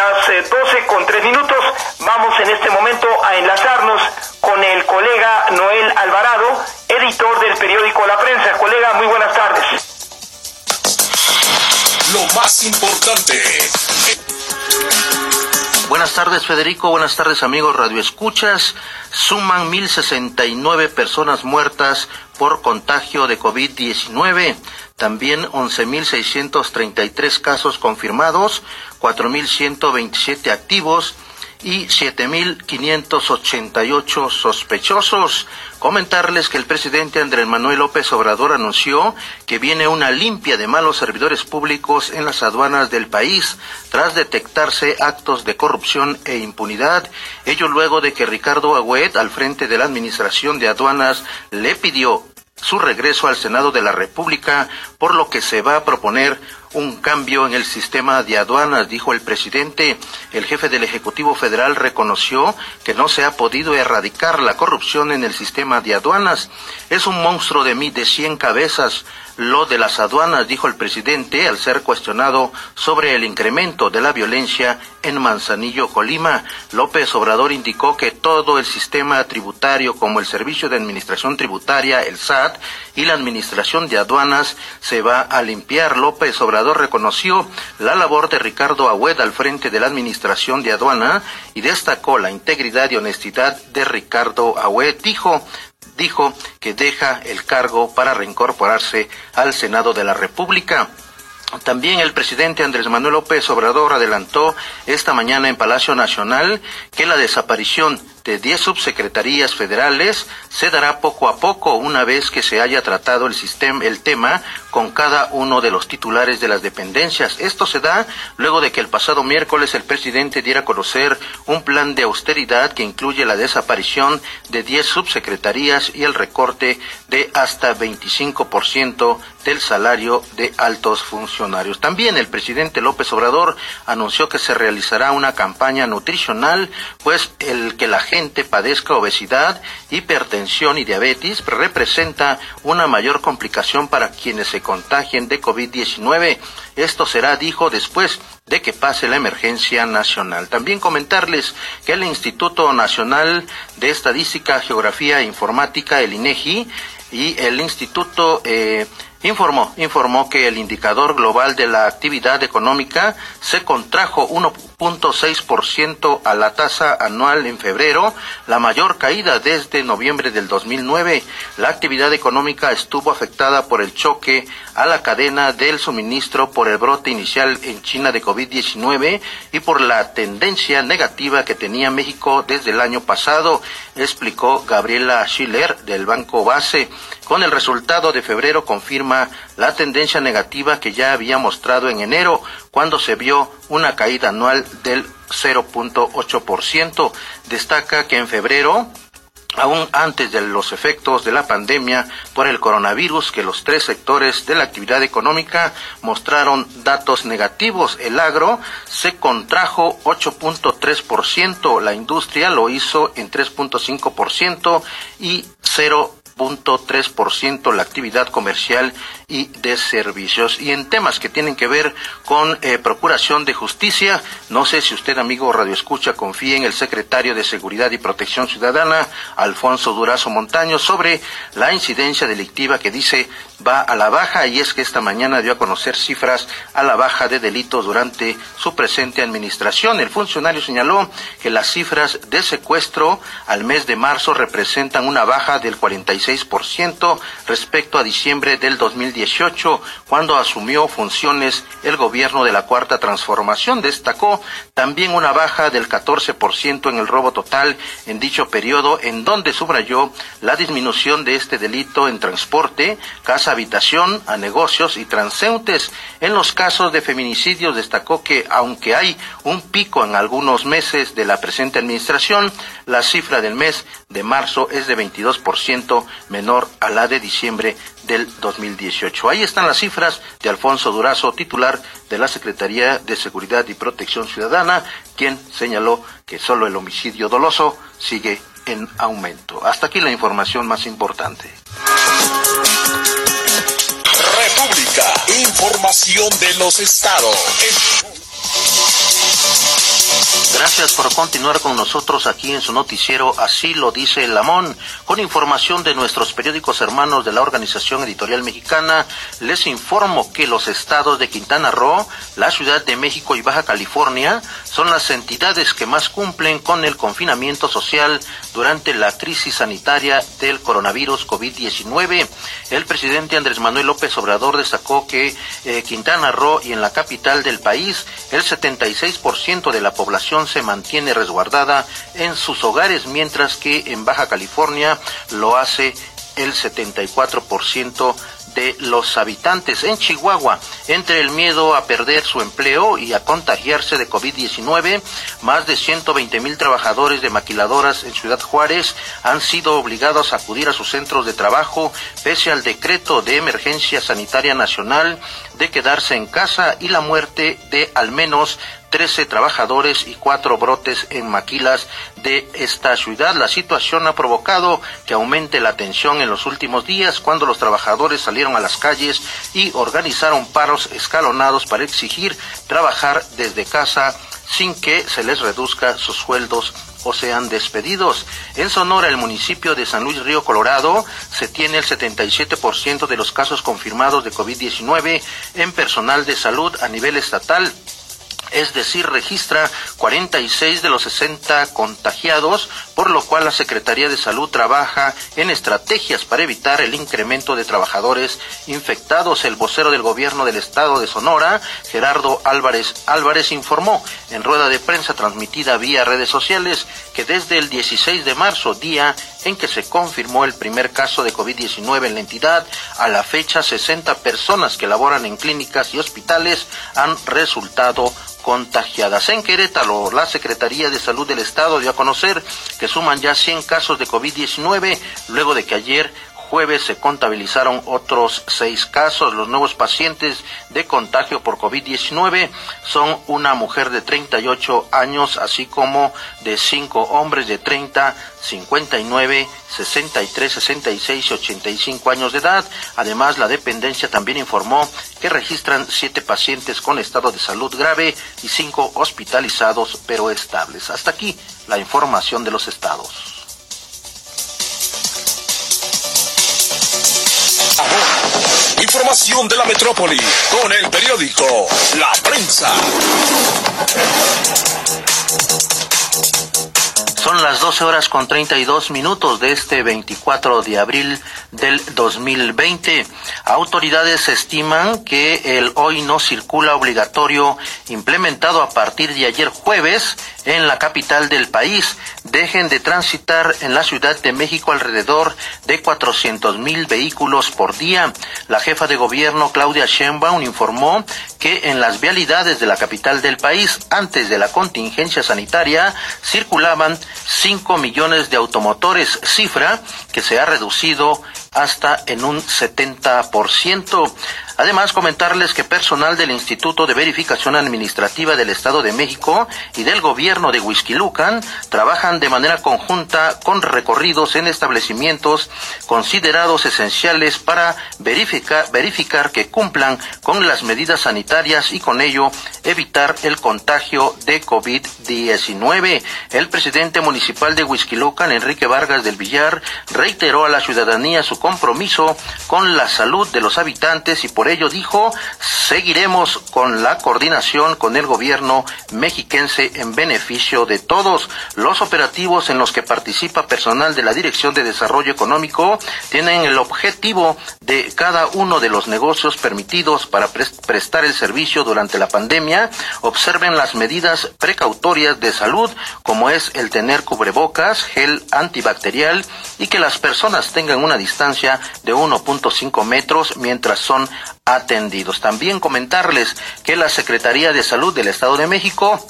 las 12 eh, con 3 minutos. Vamos en este momento a enlazarnos con el colega Noel Alvarado, editor del periódico La Prensa. Colega, muy buenas tardes. Lo más importante. Buenas tardes, Federico. Buenas tardes, amigos radioescuchas. Suman 1.069 personas muertas por contagio de COVID-19. También 11.633 casos confirmados, 4.127 activos y 7.588 sospechosos. Comentarles que el presidente Andrés Manuel López Obrador anunció que viene una limpia de malos servidores públicos en las aduanas del país tras detectarse actos de corrupción e impunidad. Ello luego de que Ricardo Agüed, al frente de la Administración de Aduanas, le pidió su regreso al Senado de la República, por lo que se va a proponer un cambio en el sistema de aduanas, dijo el presidente. El jefe del Ejecutivo Federal reconoció que no se ha podido erradicar la corrupción en el sistema de aduanas. Es un monstruo de mí de cien cabezas, lo de las aduanas, dijo el presidente al ser cuestionado sobre el incremento de la violencia en Manzanillo, Colima. López Obrador indicó que todo el sistema tributario, como el Servicio de Administración Tributaria, el SAT, y la Administración de Aduanas, se va a limpiar. López Obrador reconoció la labor de Ricardo Agüed al frente de la Administración de Aduana y destacó la integridad y honestidad de Ricardo Agüed. Dijo, dijo que deja el cargo para reincorporarse al Senado de la República. También el presidente Andrés Manuel López Obrador adelantó esta mañana en Palacio Nacional que la desaparición de 10 subsecretarías federales se dará poco a poco una vez que se haya tratado el, sistema, el tema con cada uno de los titulares de las dependencias. Esto se da luego de que el pasado miércoles el presidente diera a conocer un plan de austeridad que incluye la desaparición de 10 subsecretarías y el recorte de hasta 25% del salario de altos funcionarios. También el presidente López Obrador anunció que se realizará una campaña nutricional, pues el que la gente padezca obesidad, hipertensión y diabetes representa una mayor complicación para quienes se contagien de COVID-19. Esto será, dijo, después de que pase la emergencia nacional. También comentarles que el Instituto Nacional de Estadística, Geografía e Informática, el INEGI, y el Instituto eh, informó, informó que el indicador global de la actividad económica se contrajo 1.6% a la tasa anual en febrero, la mayor caída desde noviembre del 2009. La actividad económica estuvo afectada por el choque a la cadena del suministro por el brote inicial en China de COVID-19 y por la tendencia negativa que tenía México desde el año pasado, explicó Gabriela Schiller del Banco Base. Con el resultado de febrero confirma la tendencia negativa que ya había mostrado en enero, cuando se vio una caída anual del 0.8%. Destaca que en febrero aún antes de los efectos de la pandemia por el coronavirus, que los tres sectores de la actividad económica mostraron datos negativos. El agro se contrajo 8.3%, la industria lo hizo en 3.5% y 0 ciento la actividad comercial y de servicios. Y en temas que tienen que ver con eh, procuración de justicia, no sé si usted, amigo Radio Escucha, confía en el secretario de Seguridad y Protección Ciudadana, Alfonso Durazo Montaño, sobre la incidencia delictiva que dice va a la baja y es que esta mañana dio a conocer cifras a la baja de delitos durante su presente administración. El funcionario señaló que las cifras de secuestro al mes de marzo representan una baja del 46% respecto a diciembre del 2018, cuando asumió funciones el gobierno de la Cuarta Transformación. Destacó también una baja del 14% en el robo total en dicho periodo, en donde subrayó la disminución de este delito en transporte, casa habitación, a negocios y transeúntes. En los casos de feminicidios destacó que aunque hay un pico en algunos meses de la presente administración, la cifra del mes de marzo es de 22% menor a la de diciembre del 2018. Ahí están las cifras de Alfonso Durazo, titular de la Secretaría de Seguridad y Protección Ciudadana, quien señaló que solo el homicidio doloso sigue en aumento. Hasta aquí la información más importante. República. Información de los estados. Gracias por continuar con nosotros aquí en su noticiero Así lo dice el Lamón. Con información de nuestros periódicos hermanos de la Organización Editorial Mexicana, les informo que los estados de Quintana Roo, la Ciudad de México y Baja California son las entidades que más cumplen con el confinamiento social durante la crisis sanitaria del coronavirus COVID-19. El presidente Andrés Manuel López Obrador destacó que eh, Quintana Roo y en la capital del país el 76% de la población se mantiene resguardada en sus hogares, mientras que en Baja California lo hace el 74% de los habitantes en Chihuahua. Entre el miedo a perder su empleo y a contagiarse de COVID-19, más de 120 mil trabajadores de maquiladoras en Ciudad Juárez han sido obligados a acudir a sus centros de trabajo pese al decreto de emergencia sanitaria nacional de quedarse en casa y la muerte de al menos 13 trabajadores y cuatro brotes en maquilas de esta ciudad. La situación ha provocado que aumente la tensión en los últimos días cuando los trabajadores salieron a las calles y organizaron paros escalonados para exigir trabajar desde casa sin que se les reduzca sus sueldos o sean despedidos. En Sonora, el municipio de San Luis Río Colorado, se tiene el 77% de los casos confirmados de COVID-19 en personal de salud a nivel estatal es decir, registra 46 de los 60 contagiados, por lo cual la Secretaría de Salud trabaja en estrategias para evitar el incremento de trabajadores infectados. El vocero del gobierno del estado de Sonora, Gerardo Álvarez Álvarez, informó en rueda de prensa transmitida vía redes sociales que desde el 16 de marzo, día en que se confirmó el primer caso de COVID-19 en la entidad, a la fecha 60 personas que laboran en clínicas y hospitales han resultado contagiadas. En Querétaro, la Secretaría de Salud del Estado dio a conocer que suman ya 100 casos de COVID-19 luego de que ayer jueves se contabilizaron otros seis casos. Los nuevos pacientes de contagio por COVID-19 son una mujer de 38 años, así como de cinco hombres de 30, 59, 63, 66 y 85 años de edad. Además, la dependencia también informó que registran siete pacientes con estado de salud grave y cinco hospitalizados pero estables. Hasta aquí la información de los estados. Información de la metrópoli con el periódico La Prensa. Son las 12 horas con 32 minutos de este 24 de abril del 2020. Autoridades estiman que el hoy no circula obligatorio implementado a partir de ayer jueves en la capital del país dejen de transitar en la Ciudad de México alrededor de 400 mil vehículos por día. La jefa de gobierno Claudia Sheinbaum informó que en las vialidades de la capital del país antes de la contingencia sanitaria circulaban 5 millones de automotores, cifra que se ha reducido hasta en un 70%. Además, comentarles que personal del Instituto de Verificación Administrativa del Estado de México y del Gobierno de Huizquilucan trabajan de manera conjunta con recorridos en establecimientos considerados esenciales para verificar, que cumplan con las medidas sanitarias y con ello evitar el contagio de COVID-19. El presidente municipal de Huizquilucan, Enrique Vargas del Villar, reiteró a la ciudadanía su compromiso con la salud de los habitantes y por ello dijo, seguiremos con la coordinación con el gobierno mexiquense en beneficio de todos. Los operativos en los que participa personal de la Dirección de Desarrollo Económico tienen el objetivo de cada uno de los negocios permitidos para prestar el servicio durante la pandemia. Observen las medidas precautorias de salud, como es el tener cubrebocas, gel antibacterial y que las personas tengan una distancia de 1.5 metros mientras son atendidos. También comentarles que la Secretaría de Salud del Estado de México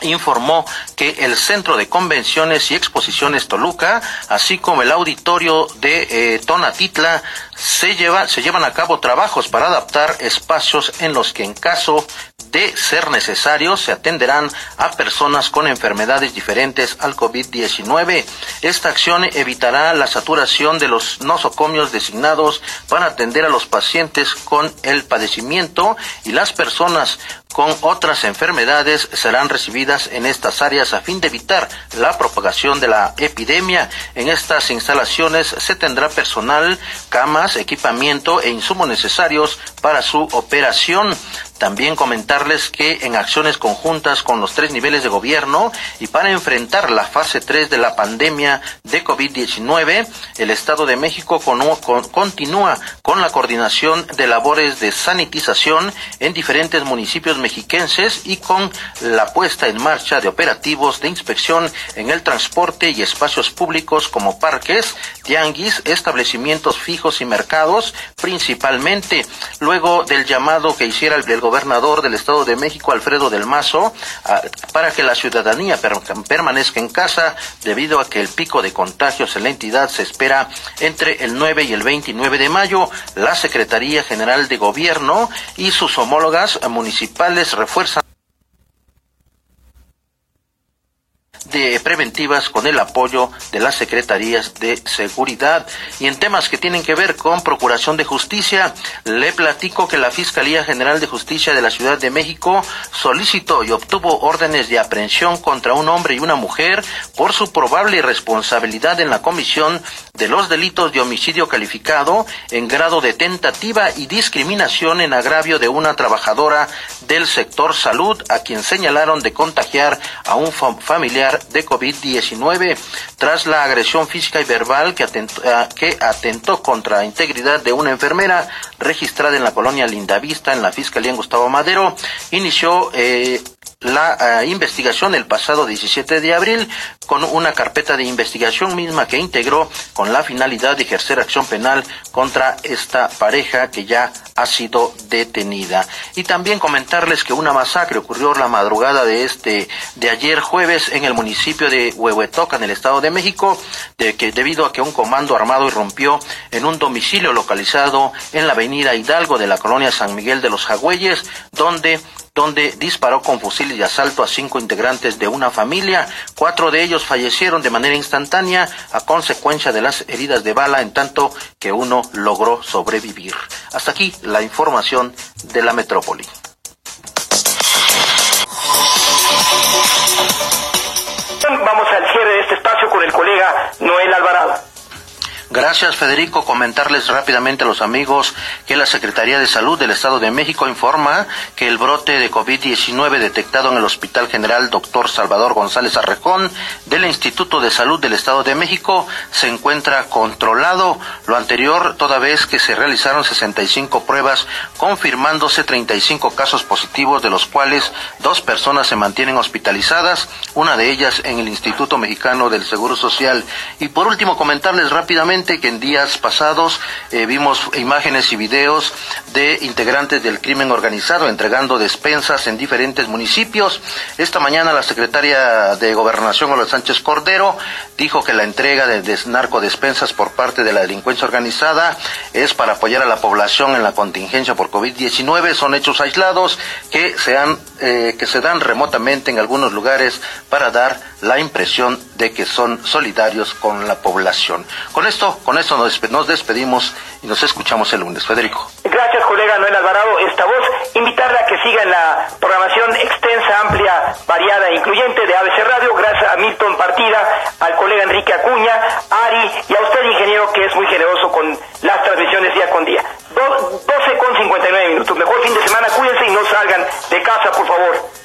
informó que el Centro de Convenciones y Exposiciones Toluca, así como el auditorio de eh, Tonatitla, se, lleva, se llevan a cabo trabajos para adaptar espacios en los que en caso de ser necesario, se atenderán a personas con enfermedades diferentes al COVID-19. Esta acción evitará la saturación de los nosocomios designados para atender a los pacientes con el padecimiento y las personas con otras enfermedades serán recibidas en estas áreas a fin de evitar la propagación de la epidemia. En estas instalaciones se tendrá personal, camas, equipamiento e insumos necesarios para su operación. También comentarles que en acciones conjuntas con los tres niveles de gobierno y para enfrentar la fase 3 de la pandemia de COVID-19, el Estado de México continúa con la coordinación de labores de sanitización en diferentes municipios mexiquenses y con la puesta en marcha de operativos de inspección en el transporte y espacios públicos como parques, tianguis, establecimientos fijos y mercados, principalmente luego del llamado que hiciera el gobernador del Estado de México, Alfredo del Mazo, para que la ciudadanía permanezca en casa debido a que el pico de contagios en la entidad se espera entre el 9 y el 29 de mayo. La Secretaría General de Gobierno y sus homólogas municipales refuerzan de preventivas con el apoyo de las secretarías de seguridad. Y en temas que tienen que ver con procuración de justicia, le platico que la Fiscalía General de Justicia de la Ciudad de México solicitó y obtuvo órdenes de aprehensión contra un hombre y una mujer por su probable responsabilidad en la comisión de los delitos de homicidio calificado en grado de tentativa y discriminación en agravio de una trabajadora del sector salud a quien señalaron de contagiar a un familiar de COVID-19 tras la agresión física y verbal que atentó, eh, que atentó contra la integridad de una enfermera registrada en la colonia Lindavista en la Fiscalía en Gustavo Madero. Inició eh, la eh, investigación el pasado 17 de abril con una carpeta de investigación misma que integró con la finalidad de ejercer acción penal contra esta pareja que ya ha sido detenida. Y también comentarles que una masacre ocurrió la madrugada de este de ayer jueves en el municipio de Huehuetoca en el Estado de México, de que debido a que un comando armado irrumpió en un domicilio localizado en la avenida Hidalgo de la colonia San Miguel de los Jagüeyes, donde donde disparó con fusil de asalto a cinco integrantes de una familia. Cuatro de ellos fallecieron de manera instantánea a consecuencia de las heridas de bala, en tanto que uno logró sobrevivir. Hasta aquí la información de la metrópoli. Gracias, Federico. Comentarles rápidamente a los amigos que la Secretaría de Salud del Estado de México informa que el brote de COVID-19 detectado en el Hospital General Dr. Salvador González Arrejón del Instituto de Salud del Estado de México se encuentra controlado. Lo anterior, toda vez que se realizaron 65 pruebas, confirmándose 35 casos positivos, de los cuales dos personas se mantienen hospitalizadas, una de ellas en el Instituto Mexicano del Seguro Social. Y por último, comentarles rápidamente que en días pasados eh, vimos imágenes y videos de integrantes del crimen organizado entregando despensas en diferentes municipios. Esta mañana la secretaria de Gobernación, Olga Sánchez Cordero, dijo que la entrega de, narcodespensas por parte de la delincuencia organizada es para apoyar a la población en la contingencia por COVID-19. Son hechos aislados que se, eh, que se dan remotamente en algunos lugares para dar la impresión de que son solidarios con la población. Con esto con esto nos, despedimos y nos escuchamos el lunes. Federico. Gracias, colega Noel Alvarado. Esta voz, invitarla a que siga en la programación extensa, amplia, variada e incluyente de ABC Radio. Gracias a Milton Partida, al colega Enrique Acuña, Ari y a usted, ingeniero, que es muy generoso con las transmisiones día con día. Do 12 con 59 minutos. Mejor fin de semana. Cuídense y no salgan de casa, por favor.